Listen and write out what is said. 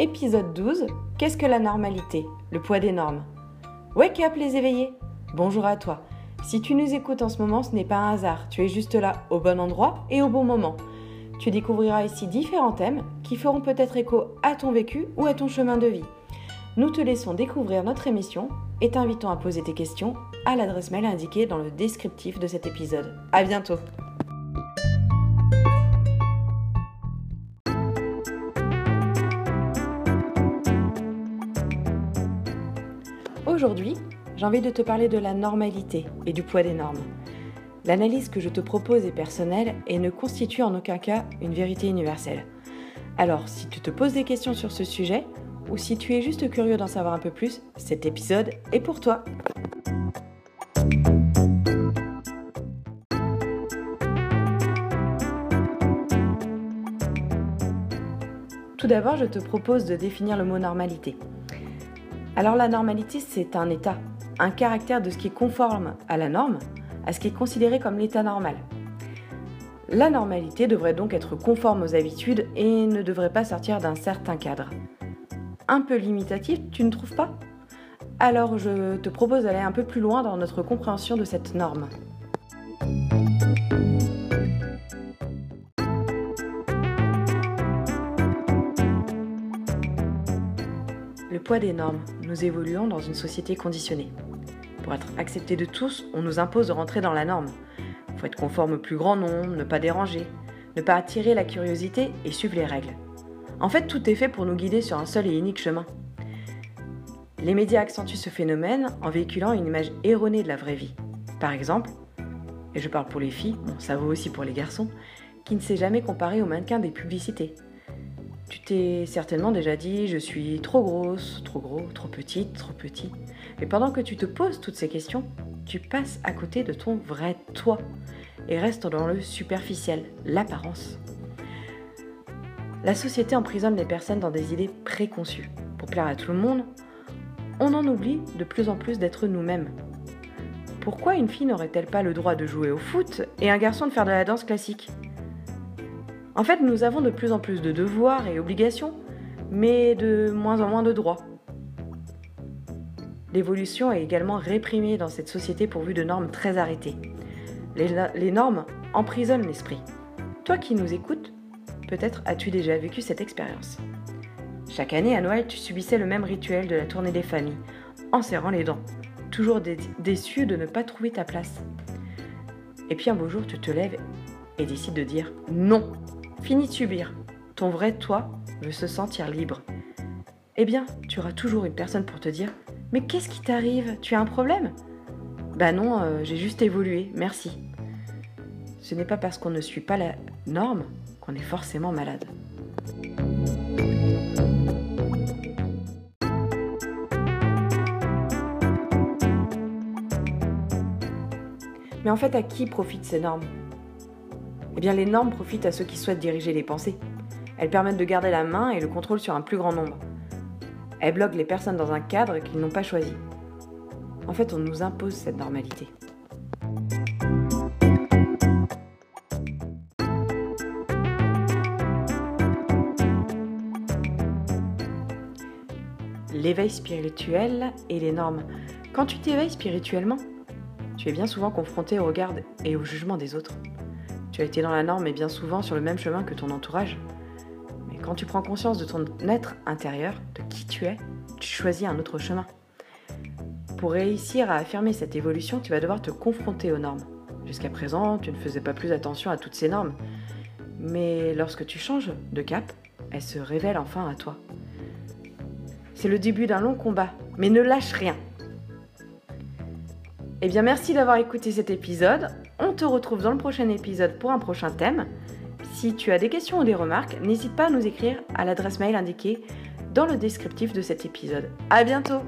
Épisode 12 Qu'est-ce que la normalité? Le poids des normes. Wake up les éveillés Bonjour à toi. Si tu nous écoutes en ce moment, ce n'est pas un hasard. Tu es juste là, au bon endroit et au bon moment. Tu découvriras ici différents thèmes qui feront peut-être écho à ton vécu ou à ton chemin de vie. Nous te laissons découvrir notre émission et t'invitons à poser tes questions à l'adresse mail indiquée dans le descriptif de cet épisode. À bientôt Aujourd'hui, j'ai envie de te parler de la normalité et du poids des normes. L'analyse que je te propose est personnelle et ne constitue en aucun cas une vérité universelle. Alors, si tu te poses des questions sur ce sujet, ou si tu es juste curieux d'en savoir un peu plus, cet épisode est pour toi. Tout d'abord, je te propose de définir le mot normalité. Alors la normalité, c'est un état, un caractère de ce qui est conforme à la norme, à ce qui est considéré comme l'état normal. La normalité devrait donc être conforme aux habitudes et ne devrait pas sortir d'un certain cadre. Un peu limitatif, tu ne trouves pas? Alors je te propose d'aller un peu plus loin dans notre compréhension de cette norme. Le poids des normes. Nous évoluons dans une société conditionnée. Pour être accepté de tous, on nous impose de rentrer dans la norme. Il faut être conforme au plus grand nombre, ne pas déranger, ne pas attirer la curiosité et suivre les règles. En fait, tout est fait pour nous guider sur un seul et unique chemin. Les médias accentuent ce phénomène en véhiculant une image erronée de la vraie vie. Par exemple, et je parle pour les filles, bon, ça vaut aussi pour les garçons, qui ne s'est jamais comparé au mannequin des publicités. Tu t'es certainement déjà dit je suis trop grosse, trop gros, trop petite, trop petit. Et pendant que tu te poses toutes ces questions, tu passes à côté de ton vrai toi et restes dans le superficiel, l'apparence. La société emprisonne les personnes dans des idées préconçues. Pour plaire à tout le monde, on en oublie de plus en plus d'être nous-mêmes. Pourquoi une fille n'aurait-elle pas le droit de jouer au foot et un garçon de faire de la danse classique? En fait, nous avons de plus en plus de devoirs et obligations, mais de moins en moins de droits. L'évolution est également réprimée dans cette société pourvue de normes très arrêtées. Les, normes emprisonnent l'esprit. Toi qui nous écoutes, peut-être as-tu déjà vécu cette expérience. Chaque année à Noël, tu subissais le même rituel de la tournée des familles, en serrant les dents, toujours déçu de ne pas trouver ta place. Et puis un beau jour, tu te lèves et décides de dire non Fini de subir. Ton vrai toi veut se sentir libre. Eh bien, tu auras toujours une personne pour te dire Mais qu'est-ce qui t'arrive? Tu as un problème? Bah non, euh, j'ai juste évolué, merci. Ce n'est pas parce qu'on ne suit pas la norme qu'on est forcément malade. Mais en fait, à qui profitent ces normes? Eh bien, les normes profitent à ceux qui souhaitent diriger les pensées. Elles permettent de garder la main et le contrôle sur un plus grand nombre. Elles bloquent les personnes dans un cadre qu'ils n'ont pas choisi. En fait, on nous impose cette normalité. L'éveil spirituel et les normes. Quand tu t'éveilles spirituellement, tu es bien souvent confronté au regard et au jugement des autres. Tu as été dans la norme et bien souvent sur le même chemin que ton entourage. Mais quand tu prends conscience de ton être intérieur, de qui tu es, tu choisis un autre chemin. Pour réussir à affirmer cette évolution, tu vas devoir te confronter aux normes. Jusqu'à présent, tu ne faisais pas plus attention à toutes ces normes. Mais lorsque tu changes de cap, elles se révèlent enfin à toi. C'est le début d'un long combat, mais ne lâche rien. Eh bien, merci d'avoir écouté cet épisode. On te retrouve dans le prochain épisode pour un prochain thème. Si tu as des questions ou des remarques, n'hésite pas à nous écrire à l'adresse mail indiquée dans le descriptif de cet épisode. À bientôt!